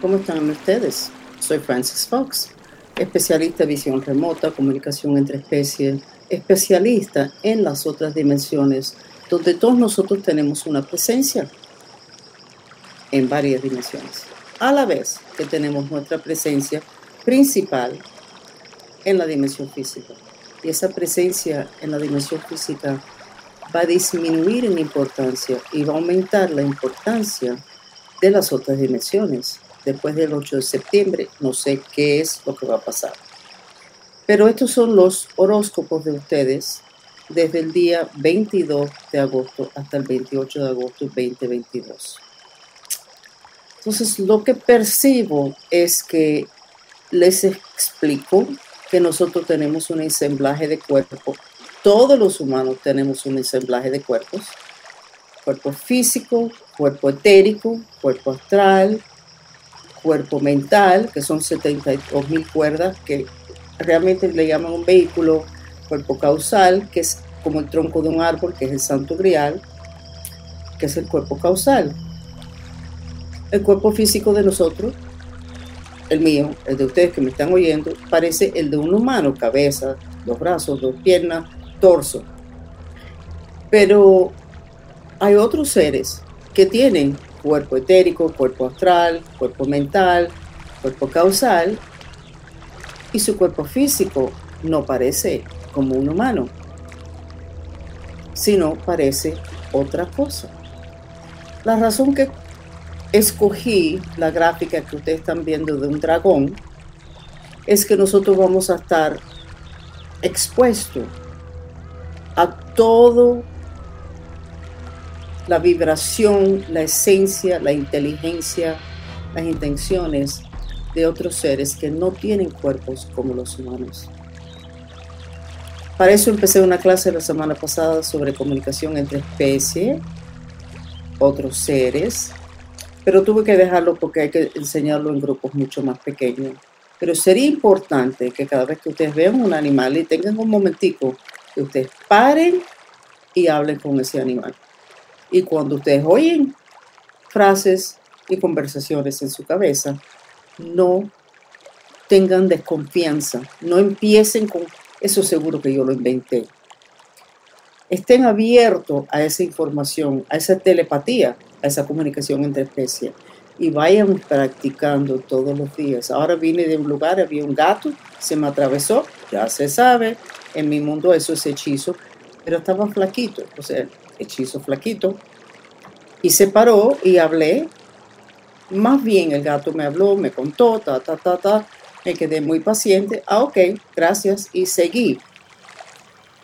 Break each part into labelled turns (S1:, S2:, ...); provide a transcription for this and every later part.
S1: ¿Cómo están ustedes? Soy Francis Fox, especialista en visión remota, comunicación entre especies, especialista en las otras dimensiones, donde todos nosotros tenemos una presencia en varias dimensiones, a la vez que tenemos nuestra presencia principal en la dimensión física. Y esa presencia en la dimensión física va a disminuir en importancia y va a aumentar la importancia de las otras dimensiones. Después del 8 de septiembre, no sé qué es lo que va a pasar. Pero estos son los horóscopos de ustedes desde el día 22 de agosto hasta el 28 de agosto 2022. Entonces, lo que percibo es que les explico que nosotros tenemos un ensamblaje de cuerpo. Todos los humanos tenemos un ensamblaje de cuerpos. Cuerpo físico, cuerpo etérico, cuerpo astral, cuerpo mental, que son 72 mil cuerdas, que realmente le llaman un vehículo, cuerpo causal, que es como el tronco de un árbol, que es el santo grial, que es el cuerpo causal. El cuerpo físico de nosotros, el mío, el de ustedes que me están oyendo, parece el de un humano, cabeza, dos brazos, dos piernas, torso. Pero hay otros seres que tienen cuerpo etérico, cuerpo astral, cuerpo mental, cuerpo causal, y su cuerpo físico no parece como un humano, sino parece otra cosa. La razón que escogí la gráfica que ustedes están viendo de un dragón es que nosotros vamos a estar expuestos a todo la vibración, la esencia, la inteligencia, las intenciones de otros seres que no tienen cuerpos como los humanos. Para eso empecé una clase la semana pasada sobre comunicación entre especies, otros seres, pero tuve que dejarlo porque hay que enseñarlo en grupos mucho más pequeños. Pero sería importante que cada vez que ustedes vean un animal y tengan un momentico, que ustedes paren y hablen con ese animal. Y cuando ustedes oyen frases y conversaciones en su cabeza, no tengan desconfianza, no empiecen con eso seguro que yo lo inventé. Estén abiertos a esa información, a esa telepatía, a esa comunicación entre especies y vayan practicando todos los días. Ahora vine de un lugar, había un gato, se me atravesó, ya se sabe, en mi mundo eso es hechizo, pero estaba flaquito, o sea, hechizo flaquito, y se paró y hablé. Más bien el gato me habló, me contó, ta, ta, ta, ta, me quedé muy paciente, ah, ok, gracias, y seguí.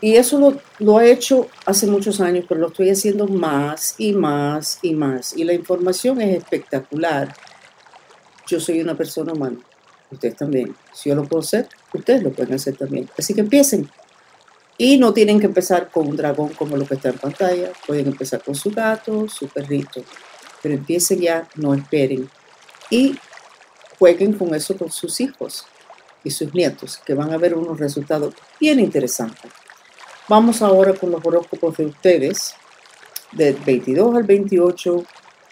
S1: Y eso lo, lo, he hecho hace muchos años, pero lo estoy haciendo más y más y más. Y la información es espectacular. Yo soy una persona humana, ustedes también. Si yo lo puedo hacer, ustedes lo pueden hacer también. Así que empiecen. Y no tienen que empezar con un dragón como lo que está en pantalla, pueden empezar con su gato, su perrito, pero empiecen ya, no esperen. Y jueguen con eso con sus hijos y sus nietos, que van a ver unos resultados bien interesantes. Vamos ahora con los horóscopos de ustedes, del 22 al 28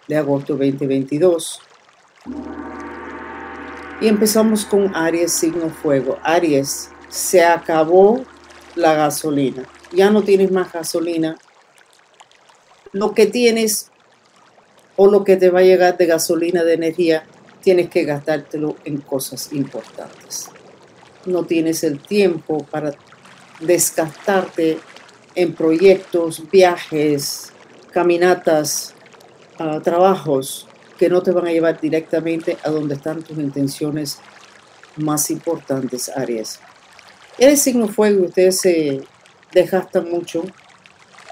S1: de agosto 2022. Y empezamos con Aries, signo fuego. Aries, se acabó la gasolina. Ya no tienes más gasolina. Lo que tienes o lo que te va a llegar de gasolina, de energía, tienes que gastártelo en cosas importantes. No tienes el tiempo para desgastarte en proyectos, viajes, caminatas, ah, trabajos que no te van a llevar directamente a donde están tus intenciones más importantes, Aries. Eres signo fuego ustedes se desgastan mucho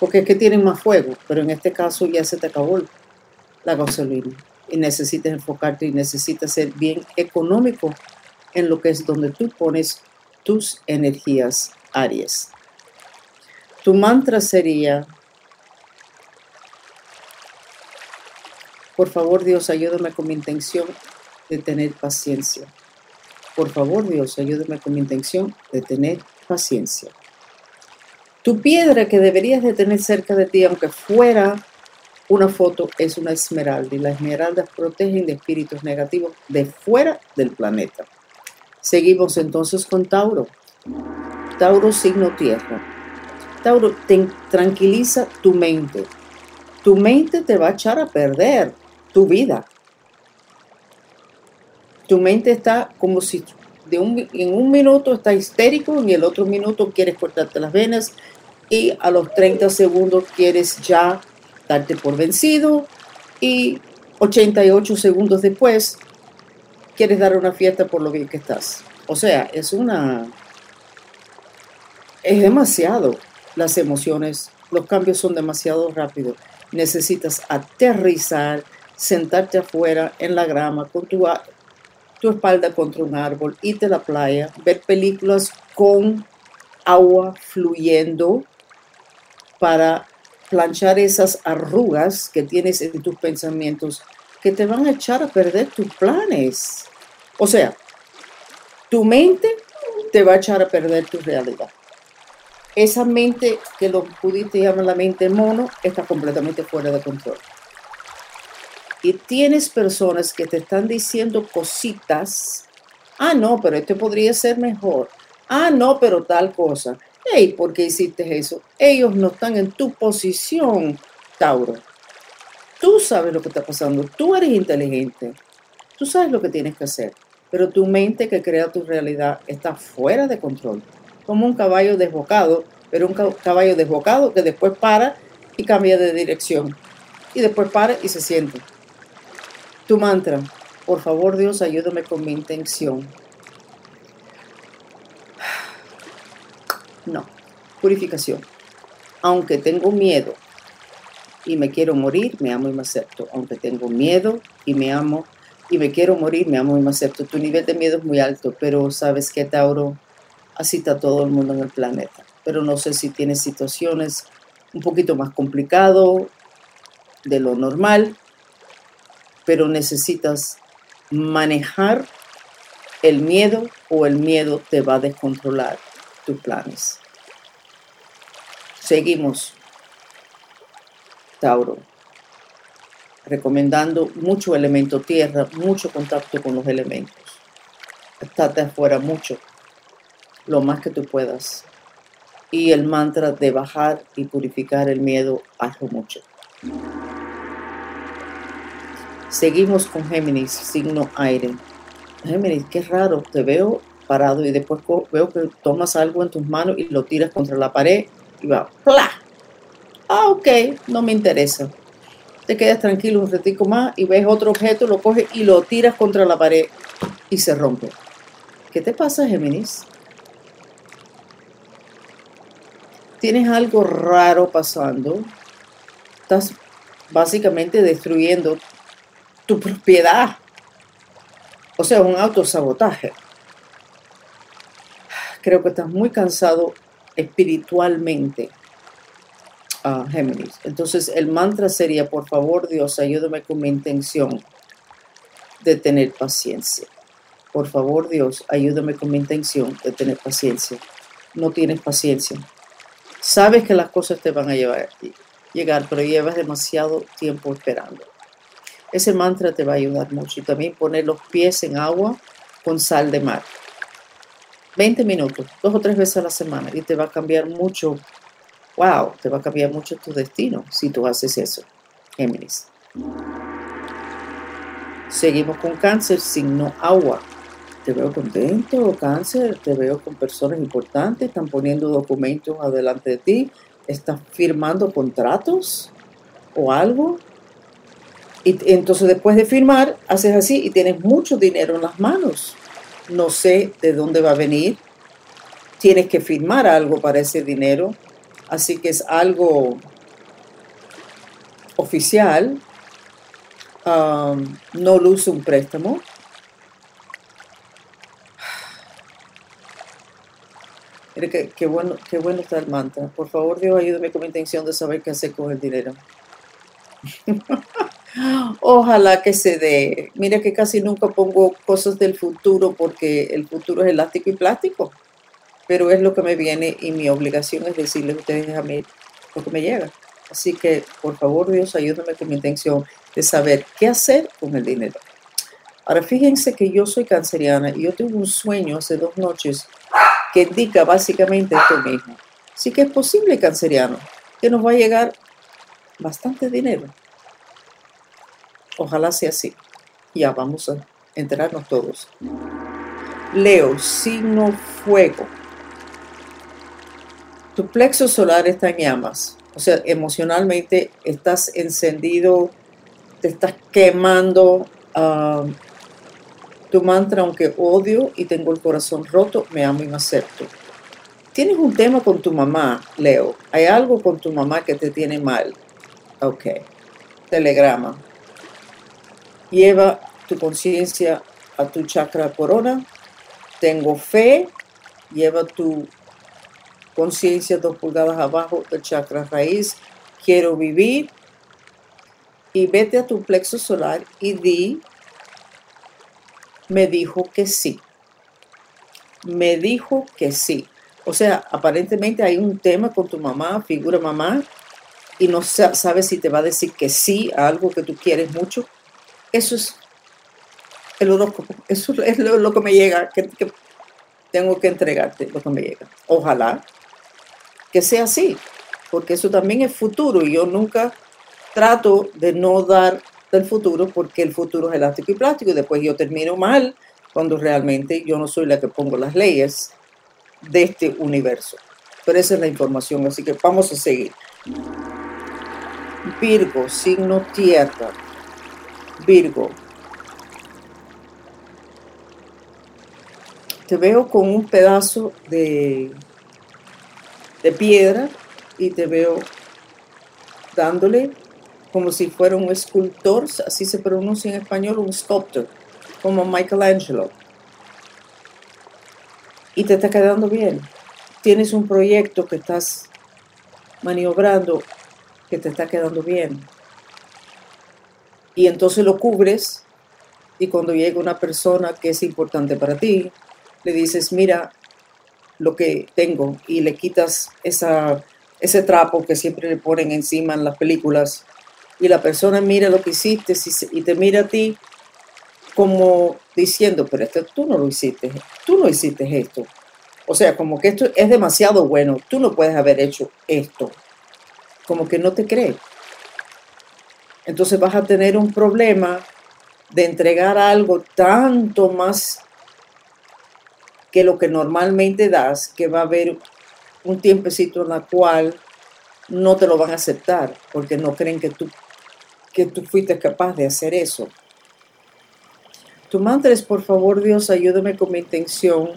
S1: porque es que tienen más fuego, pero en este caso ya se te acabó la gasolina y necesitas enfocarte y necesitas ser bien económico en lo que es donde tú pones tus energías, Aries. Tu mantra sería, por favor Dios, ayúdame con mi intención de tener paciencia. Por favor, Dios, ayúdame con mi intención de tener paciencia. Tu piedra que deberías de tener cerca de ti, aunque fuera una foto es una esmeralda y las esmeraldas protegen de espíritus negativos de fuera del planeta. Seguimos entonces con Tauro. Tauro signo tierra. Tauro, te tranquiliza tu mente. Tu mente te va a echar a perder tu vida. Tu mente está como si de un, en un minuto está histérico, en el otro minuto quieres cortarte las venas y a los 30 segundos quieres ya darte por vencido y 88 segundos después quieres dar una fiesta por lo bien que estás. O sea, es una... Es demasiado las emociones, los cambios son demasiado rápidos. Necesitas aterrizar, sentarte afuera en la grama con tu, tu espalda contra un árbol, irte a la playa, ver películas con agua fluyendo para planchar esas arrugas que tienes en tus pensamientos que te van a echar a perder tus planes. O sea, tu mente te va a echar a perder tu realidad. Esa mente que los budistas llaman la mente mono está completamente fuera de control. Y tienes personas que te están diciendo cositas. Ah, no, pero este podría ser mejor. Ah, no, pero tal cosa. Hey, ¿por qué hiciste eso? Ellos no están en tu posición, Tauro. Tú sabes lo que está pasando. Tú eres inteligente. Tú sabes lo que tienes que hacer pero tu mente que crea tu realidad está fuera de control, como un caballo desbocado, pero un caballo desbocado que después para y cambia de dirección, y después para y se siente. Tu mantra, por favor Dios, ayúdame con mi intención. No, purificación. Aunque tengo miedo y me quiero morir, me amo y me acepto. Aunque tengo miedo y me amo, y me quiero morir, me amo y me acepto. Tu nivel de miedo es muy alto, pero sabes que Tauro, así está todo el mundo en el planeta. Pero no sé si tienes situaciones un poquito más complicado de lo normal, pero necesitas manejar el miedo o el miedo te va a descontrolar tus planes. Seguimos, Tauro recomendando mucho elemento tierra, mucho contacto con los elementos. Estate afuera mucho, lo más que tú puedas. Y el mantra de bajar y purificar el miedo, hazlo mucho. Seguimos con Géminis, signo aire. Géminis, qué raro, te veo parado y después veo que tomas algo en tus manos y lo tiras contra la pared y va, ¡pla! Ah, ok, no me interesa te quedas tranquilo un ratico más y ves otro objeto, lo coges y lo tiras contra la pared y se rompe. ¿Qué te pasa, Géminis? Tienes algo raro pasando. Estás básicamente destruyendo propiedad. O sea, un autosabotaje. Creo que estás muy cansado espiritualmente a Géminis. Entonces el mantra sería, por favor Dios, ayúdame con mi intención de tener paciencia. Por favor Dios, ayúdame con mi intención de tener paciencia. No tienes paciencia. Sabes que las cosas te van a llevar, llegar, pero llevas demasiado tiempo esperando. Ese mantra te va a ayudar mucho. Y también poner los pies en agua con sal de mar. 20 minutos, dos o tres veces a la semana y te va a cambiar mucho wow, te va a cambiar mucho tu destino si tú haces eso, Géminis. Seguimos con cáncer, signo agua. Te veo contento, cáncer, te veo con personas importantes, están poniendo documentos adelante de ti, estás firmando contratos o algo. Y entonces después de firmar, haces así y tienes mucho dinero en las manos. No sé de dónde va a venir. Tienes que firmar algo para ese dinero Así que es algo oficial. no luce un préstamo. Mire qué, bueno, qué bueno está el mantra. Por favor, Dios, ayúdame con mi intención de saber qué hacer con el dinero. Ojalá que se dé. Mira que casi nunca pongo cosas del futuro porque el futuro es elástico y plástico pero es lo que me viene y mi obligación es decirles a ustedes a mí lo que me llega. Así que, por favor, Dios, ayúdame con mi intención de saber qué hacer con el dinero. Ahora, fíjense que yo soy canceriana y yo tuve un sueño hace dos noches que indica básicamente esto mismo. Sí que es posible, canceriano, que nos va a llegar bastante dinero. Ojalá sea así. Ya vamos a enterarnos todos. Leo, signo fuego. Tu plexo solar está en llamas. O sea, emocionalmente estás encendido, te estás quemando. Ah, tu mantra, aunque odio y tengo el corazón roto, me amo y me acepto. Tienes un tema con tu mamá, Leo. Hay algo con tu mamá que te tiene mal. Ok. Telegrama. Lleva tu conciencia a tu chakra corona. Tengo fe. Lleva tu conciencia dos pulgadas abajo del chakra raíz. Quiero vivir. Y vete a tu plexo solar y di, me dijo que sí. Me dijo que sí. O sea, aparentemente hay un tema con tu mamá, figura mamá, y no sabes si te va a decir que sí a algo que tú quieres mucho. Eso es el horóscopo. Eso es lo, que me llega, que, que tengo que entregarte, lo que me llega. Ojalá que sea así, porque eso también es futuro y yo nunca trato de no dar del futuro porque el futuro es elástico y plástico y después yo termino mal cuando realmente yo no soy la que pongo las leyes de este universo. Pero esa es la información, así que vamos a seguir. Virgo, signo tierra. Virgo. Te veo con un pedazo de, de piedra y te veo dándole como si fuera un escultor, así se pronuncia en español, un sculptor, como Michelangelo. Y te está quedando bien. Tienes un proyecto que estás maniobrando que te está quedando bien. Y entonces lo cubres y cuando llega una persona que es importante para ti, le dices, mira lo que tengo y le quitas esa, ese trapo que siempre le ponen encima en las películas y la persona mira lo que hiciste y te mira a ti como diciendo, pero esto tú no lo hiciste, tú no hiciste esto. O sea, como que esto es demasiado bueno, tú no puedes haber hecho esto. Como que no te cree. Entonces vas a tener un problema de entregar algo tanto más que lo que normalmente das, que va a haber un tiempecito en el cual no te lo van a aceptar porque no creen que tú que tú fuiste capaz de hacer eso. Tu mantra es, por favor, Dios, ayúdame con mi intención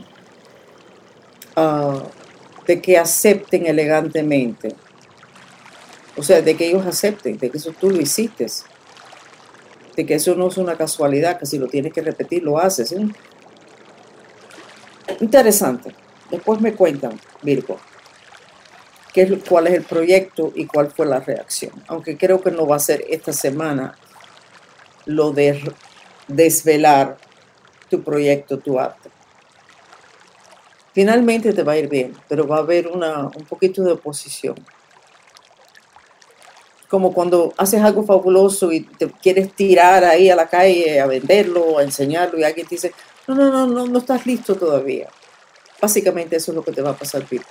S1: ah, de que acepten elegantemente. O sea, de que ellos acepten, de que eso tú lo hiciste. De que eso no es una casualidad, que si lo tienes que repetir, lo haces. Interesante. Después me cuentan, Virgo cuál es el proyecto y cuál fue la reacción. Aunque creo que no va a ser esta semana lo de desvelar tu proyecto, tu arte. Finalmente te va a ir bien, pero va a haber una, un poquito de oposición. Como cuando haces algo fabuloso y te quieres tirar ahí a la calle a venderlo, a enseñarlo y alguien te dice, no, no, no, no, no estás listo todavía. Básicamente eso es lo que te va a pasar, Virgo.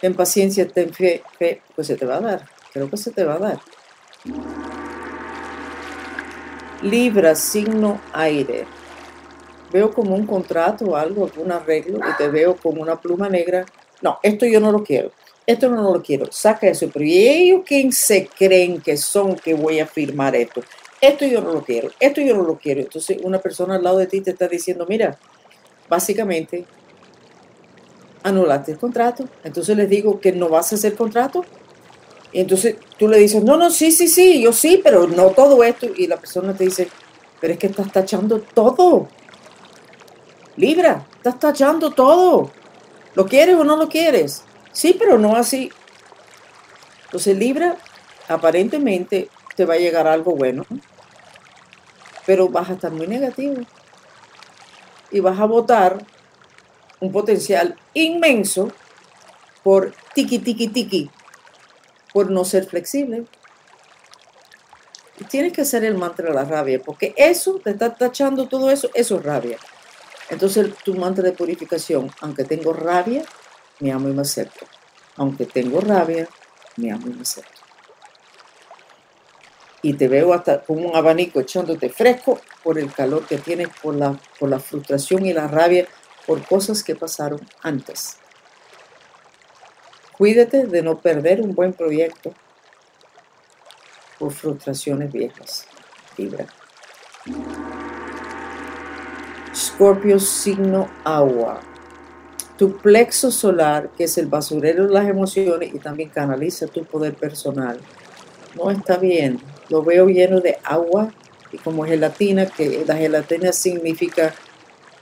S1: Ten paciencia, ten fe, fe, pues se te va a dar. Creo que se te va a dar. Libra, signo aire. Veo como un contrato o algo, algún arreglo, y te veo como una pluma negra. No, esto yo no lo quiero. Esto no lo quiero. Saca eso. Pero ¿y ellos quién se creen que son que voy a firmar esto? Esto yo no lo quiero. Esto yo no lo quiero. Entonces una persona al lado de ti te está diciendo, mira, básicamente anulaste el contrato. Entonces les digo que no vas a hacer contrato. Y entonces tú le dices, no, no, sí, sí, sí, yo sí, pero no todo esto. Y la persona te dice, pero es que estás tachando todo. Libra, estás tachando todo. ¿Lo quieres o no lo quieres? Sí, pero no así. Entonces Libra, aparentemente te va a llegar algo bueno, pero vas a estar muy negativo. Y vas a votar un potencial inmenso por tiki, tiki, tiki, por no ser flexible. Y tienes que hacer el mantra de la rabia, porque eso, te está tachando todo eso, eso es rabia. Entonces tu mantra de purificación, aunque tengo rabia, me amo y me acepto. Aunque tengo rabia, me amo y me acepto. Y te veo hasta como un abanico echándote fresco por el calor que tienes, por la, por la frustración y la rabia, por cosas que pasaron antes. Cuídate de no perder un buen proyecto por frustraciones viejas. Vibra. Scorpio signo agua. Tu plexo solar, que es el basurero de las emociones y también canaliza tu poder personal, no está bien. Lo veo lleno de agua y como gelatina, que la gelatina significa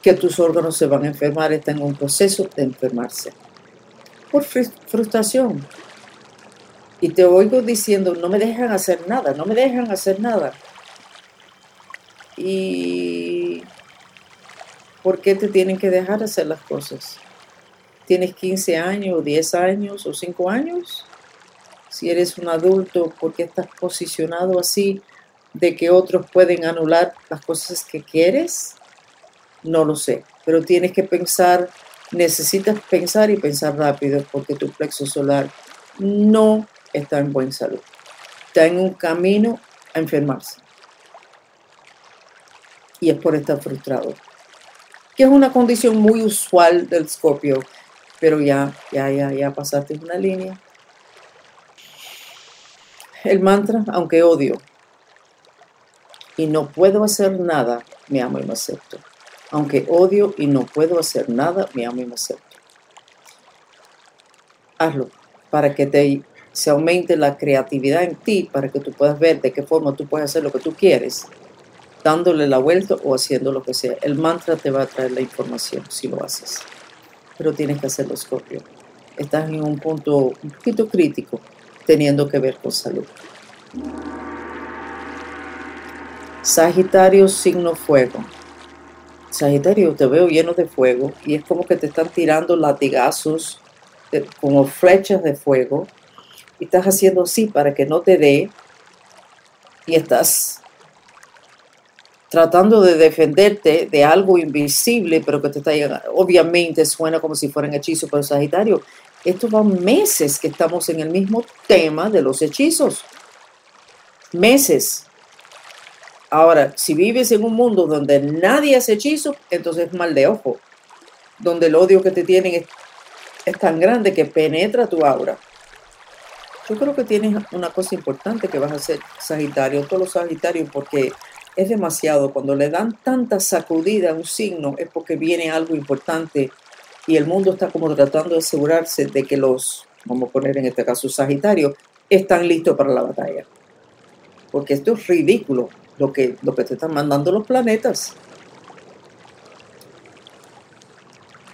S1: que tus órganos se van a enfermar, están en un proceso de enfermarse. Por frustración. Y te oigo diciendo, no me dejan hacer nada, no me dejan hacer nada. Y ¿por qué te tienen que dejar hacer las cosas? ¿Tienes 15 años, o 10 años o 5 años? Si eres un adulto, ¿por qué estás posicionado así de que otros pueden anular las cosas que quieres? No lo sé, pero tienes que pensar, necesitas pensar y pensar rápido porque tu plexo solar no está en buena salud. Está en un camino a enfermarse. Y es por estar frustrado. Que es una condición muy usual del Scorpio pero ya, ya, ya, ya pasaste una línea. El mantra, aunque odio y no puedo hacer nada, me amo y me acepto. Aunque odio y no puedo hacer nada, me amo y me acepto. Hazlo para que te, se aumente la creatividad en ti, para que tú puedas ver de qué forma tú puedes hacer lo que tú quieres, dándole la vuelta o haciendo lo que sea. El mantra te va a traer la información si lo haces pero tienes que hacerlo, Scorpio. Estás en un punto un poquito crítico, teniendo que ver con salud. Sagitario, signo fuego. Sagitario, te veo lleno de fuego y es como que te están tirando latigazos como flechas de fuego y estás haciendo así para que no te dé y estás tratando de defenderte de algo invisible, pero que te está llegando. Obviamente suena como si fueran hechizos, pero Sagitario, esto va meses que estamos en el mismo tema de los hechizos. Meses. Ahora, si vives en un mundo donde nadie hace hechizo, entonces es mal de ojo. Donde el odio que te tienen es, es tan grande que penetra tu aura. Yo creo que tienes una cosa importante que vas a hacer, Sagitario, todos los Sagitarios, porque es demasiado. Cuando le dan tanta sacudida a un signo es porque viene algo importante y el mundo está como tratando de asegurarse de que los, vamos a poner en este caso Sagitario, están listos para la batalla. Porque esto es ridículo lo que, lo que te están mandando los planetas.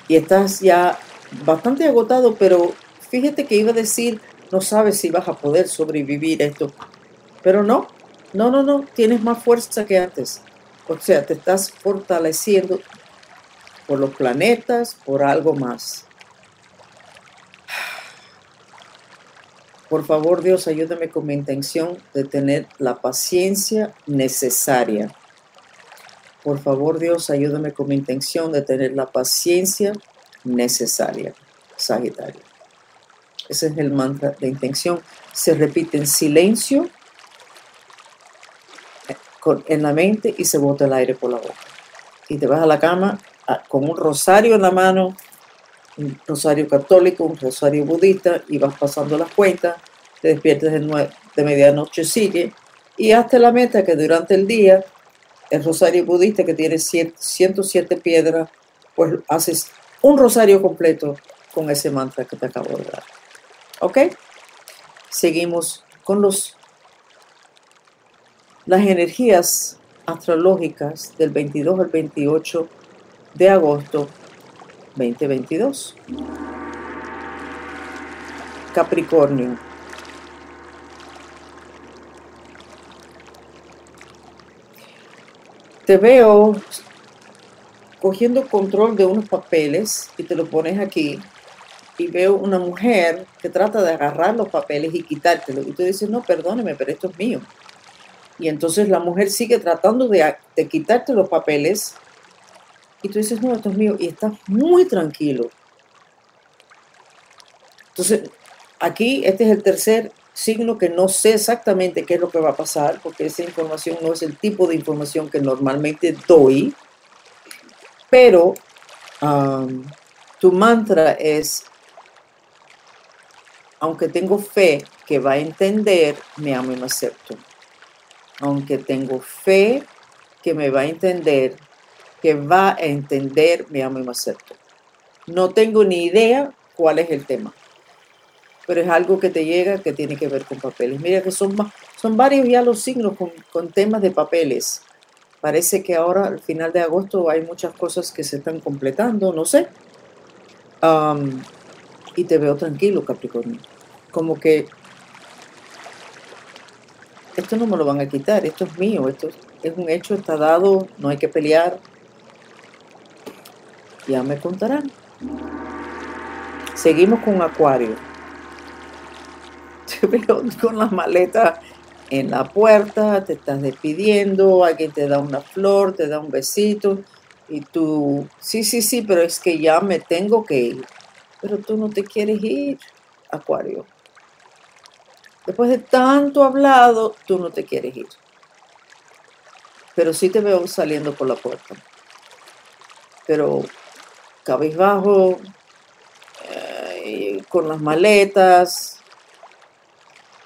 S1: Y estás ya bastante agotado, pero fíjate que iba a decir, no sabes si vas a poder sobrevivir esto. Pero no, no, no, no, tienes más fuerza que antes. O sea, te estás fortaleciendo por los planetas, por algo más. Por favor, Dios, ayúdame con mi intención de tener la paciencia necesaria. Por favor, Dios, ayúdame con mi intención de tener la paciencia necesaria. Sagitario. Ese es el mantra de intención. Se repite en silencio en la mente y se bota el aire por la boca. Y te vas a la cama ah, con un rosario en la mano, un rosario católico, un rosario budista, y vas pasando las cuentas, te despiertas de, medianoche, sigue, y hasta la meta que durante el día, el rosario budista que tiene 107 piedras, pues haces un rosario completo con ese mantra que te acabo de dar. ¿Ok? Seguimos con los las energías astrológicas del 22 al 28 de agosto 2022. Capricornio. Te veo cogiendo control de unos papeles y te lo pones aquí y veo una mujer que trata de agarrar los papeles y quitártelo. Y tú dices, no, perdóneme, pero esto es mío. Y entonces la mujer sigue tratando de, quitarte los papeles y tú dices, no, esto es mío. Y estás muy tranquilo. Entonces, aquí este es el tercer signo que no sé exactamente qué es lo que va a pasar, porque esa información no es el tipo de información que normalmente doy, pero tu mantra es, aunque tengo fe que va a entender, me amo y me acepto. Aunque tengo fe que me va a entender, que va a entender, me amo y me acepto. No tengo ni idea cuál es el tema pero es algo que te llega que tiene que ver con papeles. Mira que son, son varios ya los signos con, temas de papeles. Parece que ahora al final de agosto hay muchas cosas que se están completando, no sé. y te veo tranquilo, Capricornio. Como que esto no me lo van a quitar, esto es mío, esto es un hecho, está dado, no hay que pelear. Ya me contarán. Seguimos con Acuario te veo con las maletas en la puerta, te estás despidiendo, alguien te da una flor, te da un besito y tú, sí, sí, sí, pero es que ya me tengo que ir. Pero tú no te quieres ir, Acuario. Después de tanto hablado, tú no te quieres ir. Pero sí te veo saliendo por la puerta. Pero cabizbajo, eh, con las maletas,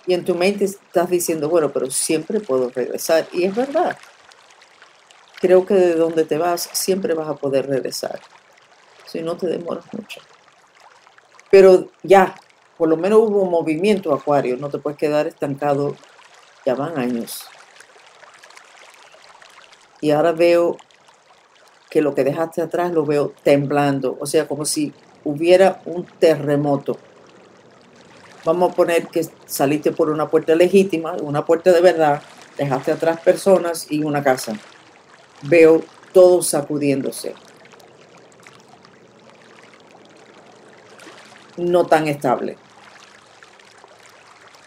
S1: y en tu mente estás diciendo, bueno, pero siempre puedo regresar. Y es verdad. Creo que de donde te vas siempre vas a poder regresar. Si no te demoras mucho. Pero ya, por lo menos hubo movimiento, Acuario. No te puedes quedar estancado. Ya van años. Y ahora veo que lo que dejaste atrás lo veo temblando. O sea, como si hubiera un terremoto vamos a poner que saliste por una puerta legítima, una puerta de verdad, dejaste atrás personas y una casa. Veo todo sacudiéndose. No tan estable.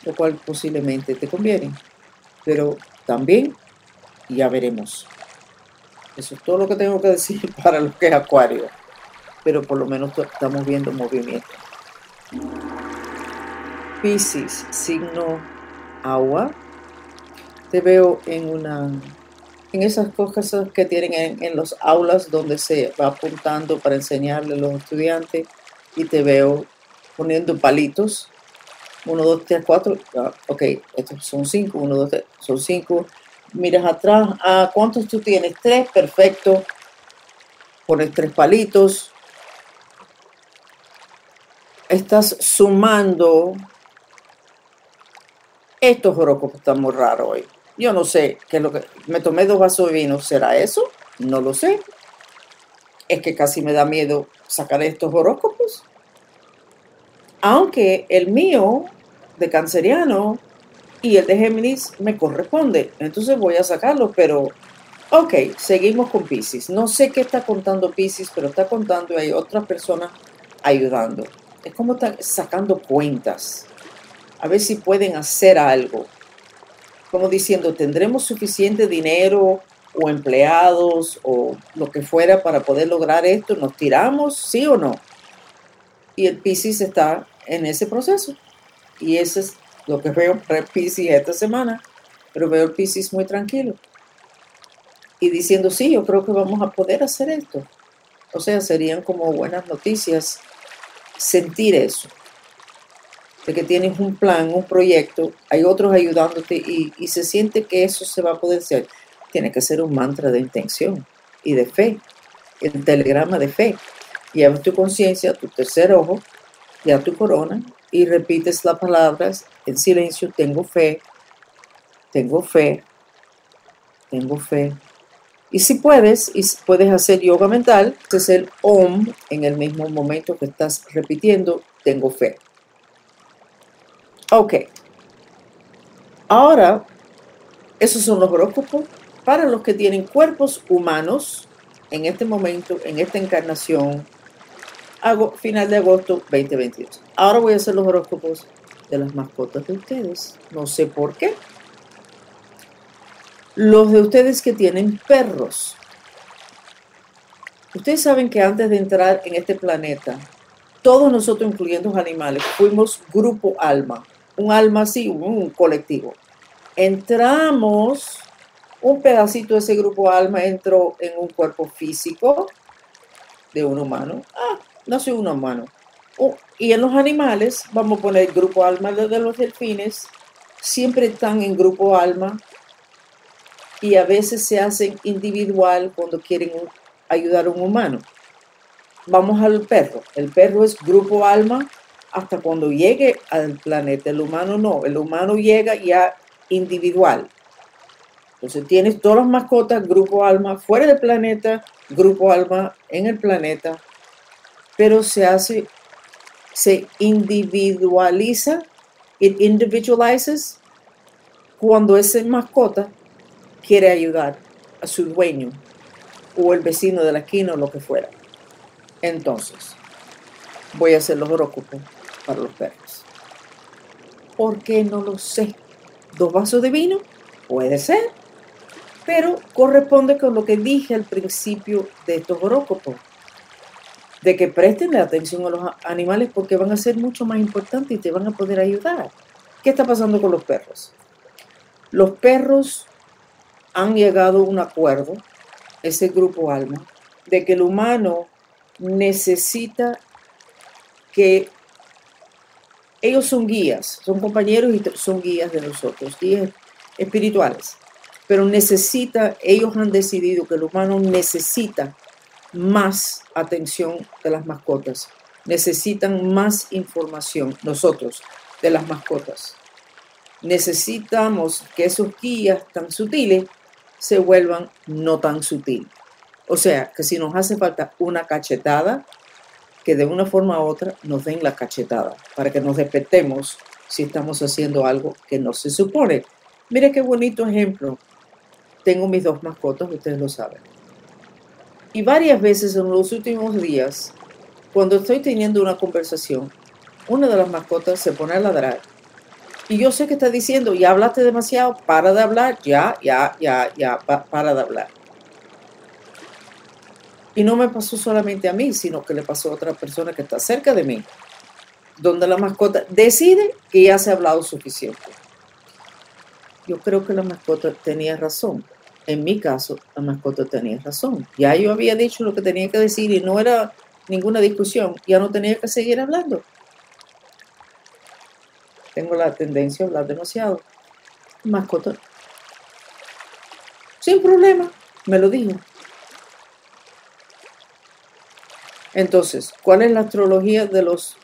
S1: Lo cual posiblemente te conviene. Pero también ya veremos. Eso es todo lo que tengo que decir para lo que es Acuario. Pero por lo menos estamos viendo movimiento. Piscis, signo agua. Te veo en una en esas cosas que tienen en, en, los aulas donde se va apuntando para enseñarle a los estudiantes y te veo poniendo palitos. Uno, dos, tres, cuatro. Ah, ok, estos son cinco. Uno, dos, tres, son cinco. Miras atrás. Ah, ¿Cuántos tú tienes? Tres, perfecto. Pones tres palitos. Estás sumando estos horóscopos están muy raros hoy. Yo no sé qué es lo que. Me tomé dos vasos de vino. ¿Será eso? No lo sé. Es que casi me da miedo sacar estos horóscopos. Aunque el mío de canceriano y el de Géminis me corresponde. Entonces voy a sacarlo, pero ok, seguimos con Pisces. No sé qué está contando Pisces, pero está contando y hay otras personas ayudando. Es como están sacando cuentas a ver si pueden hacer algo. Como diciendo, tendremos suficiente dinero o empleados o lo que fuera para poder lograr esto, nos tiramos, sí o no. Y el Pisces está en ese proceso. Y eso es lo que veo para Pisces esta semana. Pero veo el Pisces muy tranquilo. Y diciendo, sí, yo creo que vamos a poder hacer esto. O sea, serían como buenas noticias sentir eso de que tienes un plan, un proyecto, hay otros ayudándote y, se siente que eso se va a poder hacer. Tiene que ser un mantra de intención y de fe, el telegrama de fe. Llevas tu conciencia, tu tercer ojo, ya tu corona y repites las palabras en silencio, tengo fe, tengo fe, tengo fe. Y si puedes, y puedes hacer yoga mental, es el OM en el mismo momento que estás repitiendo, tengo fe. Ok. Ahora, esos son los horóscopos para los que tienen cuerpos humanos en este momento, en esta encarnación, final de agosto 2022. Ahora voy a hacer los horóscopos de las mascotas de ustedes. No sé por qué. Los de ustedes que tienen perros. Ustedes saben que antes de entrar en este planeta, todos nosotros, incluyendo los animales, fuimos grupo alma. Un alma así, un colectivo. Entramos, un pedacito de ese grupo alma entró en un cuerpo físico de un humano. Ah, nació un humano. Y en los animales, vamos a poner grupo alma de los delfines, siempre están en grupo alma y a veces se hacen individual cuando quieren ayudar a un humano. Vamos al perro. El perro es grupo alma hasta cuando llegue al planeta. El humano no. El humano llega ya individual. Entonces tienes todas las mascotas, grupo alma, fuera del planeta, grupo alma en el planeta, pero se hace, se individualiza, it individualizes cuando esa mascota quiere ayudar a su dueño o el vecino de la esquina o lo que fuera. Entonces, voy a hacer los horóscopos para los perros. ¿Por qué no lo sé? ¿Dos vasos de vino? Puede ser pero corresponde con lo que dije al principio de estos horóscopos, de que presten atención a los animales porque van a ser mucho más importantes y te van a poder ayudar. ¿Qué está pasando con los perros? Los perros han llegado a un acuerdo, ese grupo alma, de que el humano necesita que ellos son guías, son compañeros y son guías de nosotros, guías espirituales pero necesita, ellos han decidido que el humano necesita más atención de las mascotas, necesitan más información nosotros de las mascotas. Necesitamos que esos guías tan sutiles se vuelvan no tan sutiles. O sea, que si nos hace falta una cachetada, que de una forma u otra nos den la cachetada, para que nos despertemos si estamos haciendo algo que no se supone. Mire qué bonito ejemplo tengo mis dos mascotas, ustedes lo saben. Y varias veces en los últimos días, cuando estoy teniendo una conversación, una de las mascotas se pone a ladrar. Y yo sé que está diciendo, ya hablaste demasiado, para de hablar, ya, ya, ya, ya, para de hablar. Y no me pasó solamente a mí, sino que le pasó a otra persona que está cerca de mí, donde la mascota decide que ya se ha hablado suficiente. Yo creo que la mascota tenía razón en mi caso, la mascota tenía razón. Ya yo había dicho lo que tenía que decir y no era ninguna discusión. Ya no tenía que seguir hablando. Tengo la tendencia a hablar demasiado. Mascota. Sin problema, me lo dijo. Entonces, ¿cuál es la astrología de los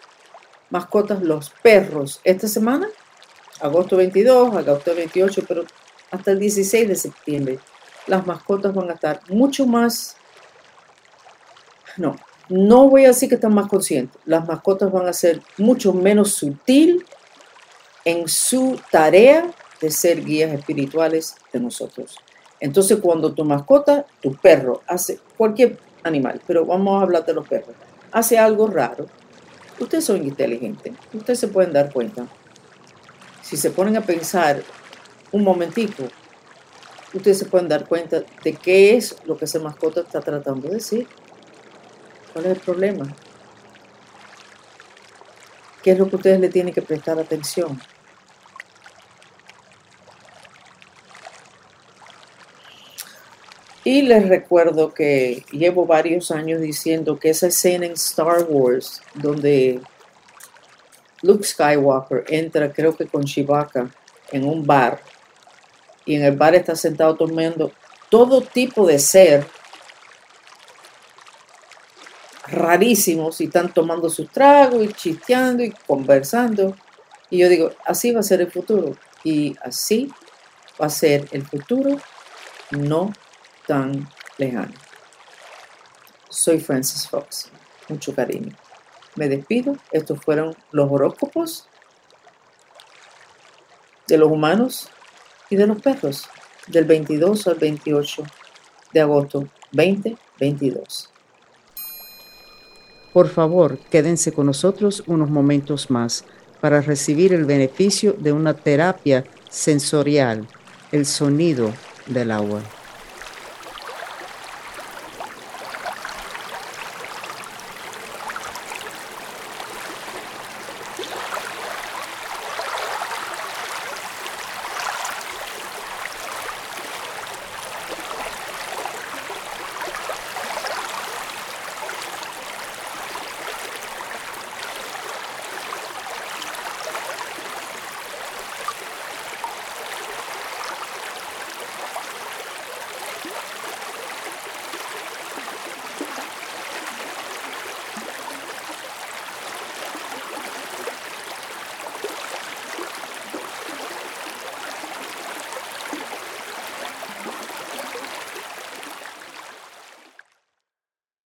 S1: mascotas, los perros? Esta semana, agosto 22, agosto 28, pero hasta el 16 de septiembre las mascotas van a estar mucho más, no, no voy a decir que están más conscientes, las mascotas van a ser mucho menos sutil en su tarea de ser guías espirituales de nosotros. Entonces, cuando tu mascota, tu perro, hace cualquier animal, pero vamos a hablar de los perros, hace algo raro, ustedes son inteligentes, ustedes se pueden dar cuenta. Si se ponen a pensar un momentico, ustedes se pueden dar cuenta de qué es lo que esa mascota está tratando de decir. ¿Cuál es el problema? ¿Qué es lo que ustedes le tienen que prestar atención? Y les recuerdo que llevo varios años diciendo que esa escena en Star Wars, donde Luke Skywalker entra, creo que con Chewbacca, en un bar, y en el bar está sentado tomando todo tipo de ser rarísimos y están tomando sus tragos y chisteando y conversando. Y yo digo, así va a ser el futuro. Y así va a ser el futuro no tan lejano. Soy Francis Fox. Mucho cariño. Me despido. Estos fueron los horóscopos de los humanos y de los perros del 22 al 28 de agosto 2022.
S2: Por favor, quédense con nosotros unos momentos más para recibir el beneficio de una terapia sensorial, el sonido del agua.